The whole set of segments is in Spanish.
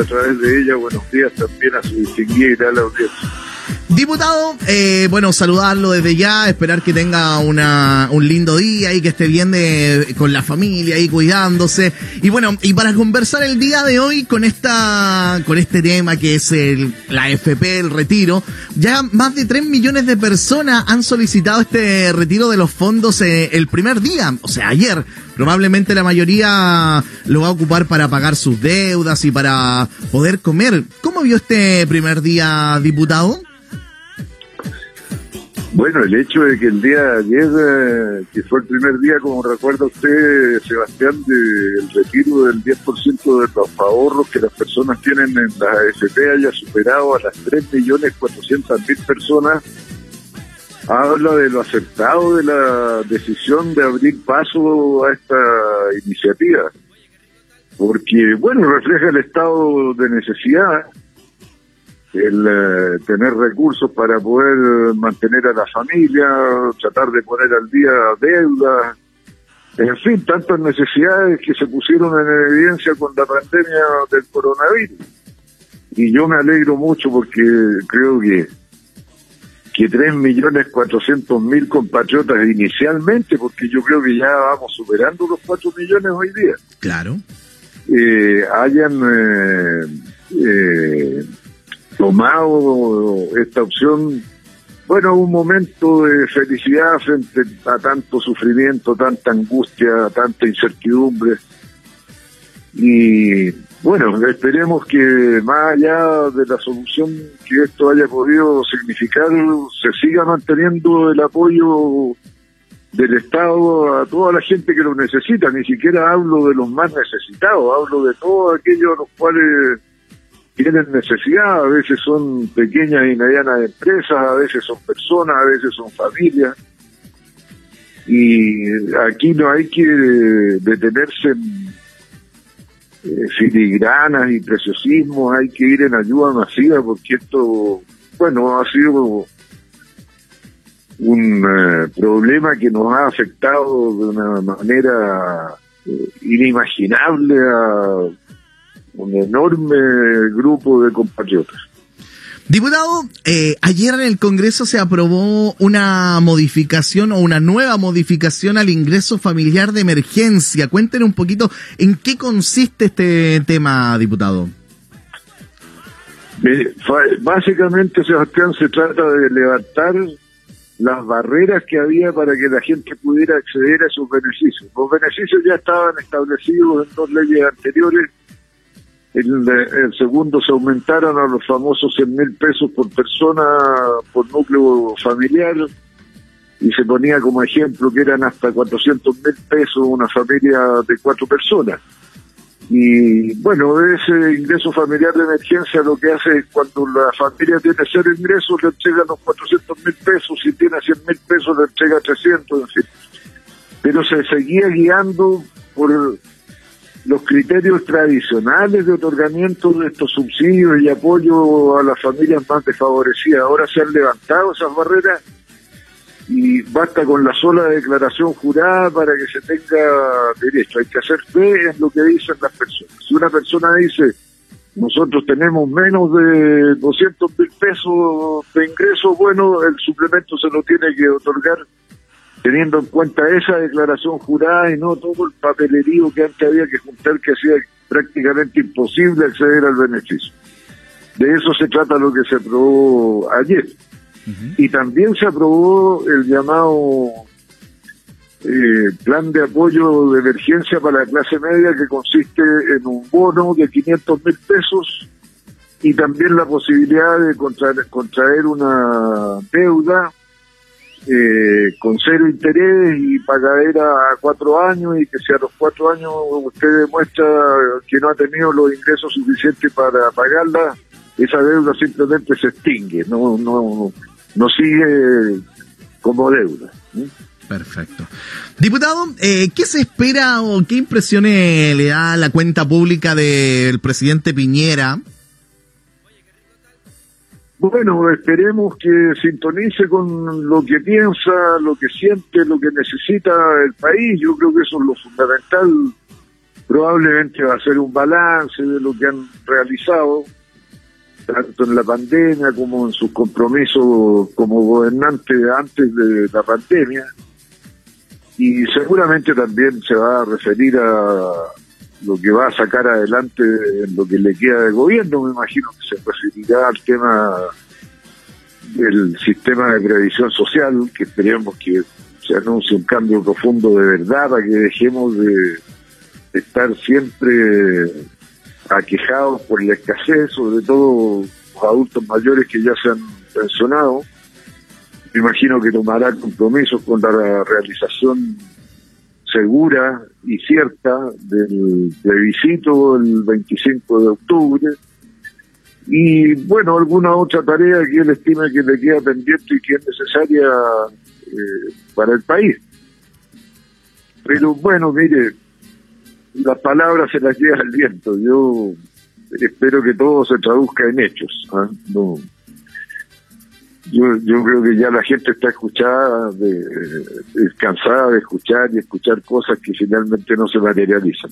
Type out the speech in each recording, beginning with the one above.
a través de ella. Buenos días también a su distinguida y tal audiencia. Diputado, eh, bueno, saludarlo desde ya, esperar que tenga una, un lindo día y que esté bien de, con la familia y cuidándose. Y bueno, y para conversar el día de hoy con esta, con este tema que es el, la FP, el retiro, ya más de 3 millones de personas han solicitado este retiro de los fondos eh, el primer día, o sea, ayer. Probablemente la mayoría lo va a ocupar para pagar sus deudas y para poder comer. ¿Cómo vio este primer día, diputado? Bueno, el hecho de que el día de ayer, eh, que fue el primer día, como recuerda usted, Sebastián, del retiro del 10% de los ahorros que las personas tienen en la AFP haya superado a las 3.400.000 personas, habla de lo acertado de la decisión de abrir paso a esta iniciativa. Porque, bueno, refleja el estado de necesidad el eh, tener recursos para poder mantener a la familia, tratar de poner al día deuda, en fin, tantas necesidades que se pusieron en evidencia con la pandemia del coronavirus. Y yo me alegro mucho porque creo que que tres millones cuatrocientos mil compatriotas inicialmente, porque yo creo que ya vamos superando los cuatro millones hoy día. Claro. Eh, hayan eh, eh, tomado esta opción, bueno, un momento de felicidad frente a tanto sufrimiento, tanta angustia, tanta incertidumbre. Y bueno, esperemos que más allá de la solución que esto haya podido significar, se siga manteniendo el apoyo del Estado a toda la gente que lo necesita. Ni siquiera hablo de los más necesitados, hablo de todos aquellos a los cuales tienen necesidad, a veces son pequeñas y medianas empresas, a veces son personas, a veces son familias. Y aquí no hay que detenerse en eh, filigranas y preciosismos, hay que ir en ayuda masiva porque esto, bueno, ha sido un eh, problema que nos ha afectado de una manera eh, inimaginable a un enorme grupo de compatriotas. Diputado, eh, ayer en el Congreso se aprobó una modificación o una nueva modificación al ingreso familiar de emergencia. Cuéntenos un poquito en qué consiste este tema, diputado. básicamente, Sebastián, se trata de levantar las barreras que había para que la gente pudiera acceder a esos beneficios. Los beneficios ya estaban establecidos en dos leyes anteriores el, segundo se aumentaron a los famosos 100 mil pesos por persona por núcleo familiar y se ponía como ejemplo que eran hasta 400 mil pesos una familia de cuatro personas. Y bueno, ese ingreso familiar de emergencia lo que hace es cuando la familia tiene cero ingresos le entrega los 400 mil pesos, si tiene 100 mil pesos le entrega 300, en fin. Pero se seguía guiando por los criterios tradicionales de otorgamiento de estos subsidios y apoyo a las familias más desfavorecidas. Ahora se han levantado esas barreras y basta con la sola declaración jurada para que se tenga derecho. Hay que hacer fe en lo que dicen las personas. Si una persona dice, nosotros tenemos menos de 200 mil pesos de ingreso, bueno, el suplemento se lo tiene que otorgar teniendo en cuenta esa declaración jurada y no todo el papelerío que antes había que juntar que hacía prácticamente imposible acceder al beneficio. De eso se trata lo que se aprobó ayer. Y también se aprobó el llamado eh, plan de apoyo de emergencia para la clase media que consiste en un bono de 500 mil pesos y también la posibilidad de contraer, contraer una deuda eh, con cero interés y pagadera a cuatro años y que si a los cuatro años usted demuestra que no ha tenido los ingresos suficientes para pagarla, esa deuda simplemente se extingue, no, no, no sigue como deuda. Perfecto. Diputado, eh, ¿qué se espera o qué impresiones le da la cuenta pública del presidente Piñera bueno, esperemos que sintonice con lo que piensa, lo que siente, lo que necesita el país. Yo creo que eso es lo fundamental probablemente va a ser un balance de lo que han realizado, tanto en la pandemia como en sus compromisos como gobernantes antes de la pandemia. Y seguramente también se va a referir a lo que va a sacar adelante en lo que le queda de gobierno. Me imagino que se referirá al tema del sistema de previsión social, que esperemos que se anuncie un cambio profundo de verdad para que dejemos de estar siempre aquejados por la escasez, sobre todo los adultos mayores que ya se han pensionado. Me imagino que tomará compromisos con la realización segura y cierta del plebiscito el 25 de octubre. Y bueno, alguna otra tarea que él estima que le queda pendiente y que es necesaria eh, para el país. Pero bueno, mire, las palabras se las lleva el viento. Yo espero que todo se traduzca en hechos. ¿ah? No, yo, yo creo que ya la gente está escuchada, de, cansada de escuchar y escuchar cosas que finalmente no se materializan.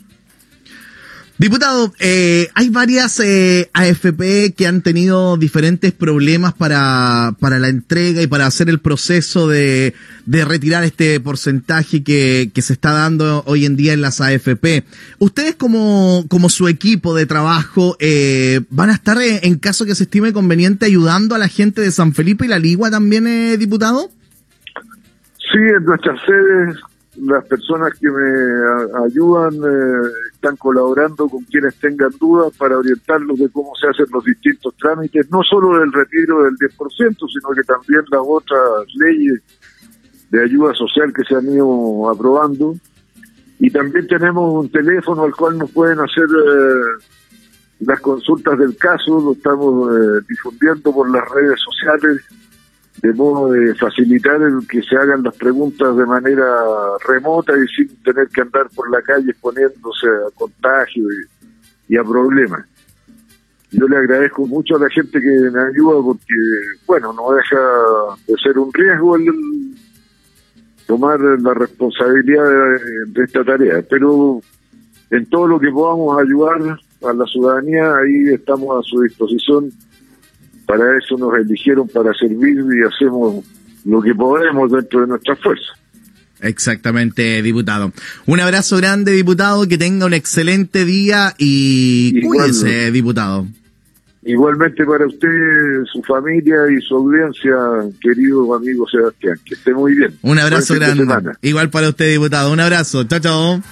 Diputado, eh, hay varias eh, AFP que han tenido diferentes problemas para, para la entrega y para hacer el proceso de, de retirar este porcentaje que, que se está dando hoy en día en las AFP. ¿Ustedes como, como su equipo de trabajo eh, van a estar eh, en caso que se estime conveniente ayudando a la gente de San Felipe y la Ligua también, eh, diputado? Sí, en nuestras sedes las personas que me ayudan eh, están colaborando con quienes tengan dudas para orientarlos de cómo se hacen los distintos trámites, no solo del retiro del 10%, sino que también las otras leyes de ayuda social que se han ido aprobando. Y también tenemos un teléfono al cual nos pueden hacer eh, las consultas del caso, lo estamos eh, difundiendo por las redes sociales de modo de facilitar el que se hagan las preguntas de manera remota y sin tener que andar por la calle exponiéndose a contagio y, a problemas. Yo le agradezco mucho a la gente que me ayuda porque, bueno, no deja de ser un riesgo el tomar la responsabilidad de esta tarea, pero en todo lo que podamos ayudar a la ciudadanía, ahí estamos a su disposición para eso nos eligieron para servir y hacemos lo que podemos dentro de nuestra fuerza. Exactamente, diputado. Un abrazo grande, diputado, que tenga un excelente día y cuídese, diputado. Igualmente para usted, su familia y su audiencia, querido amigo Sebastián, que esté muy bien. Un abrazo grande. Igual para usted, diputado. Un abrazo. Chao, chao.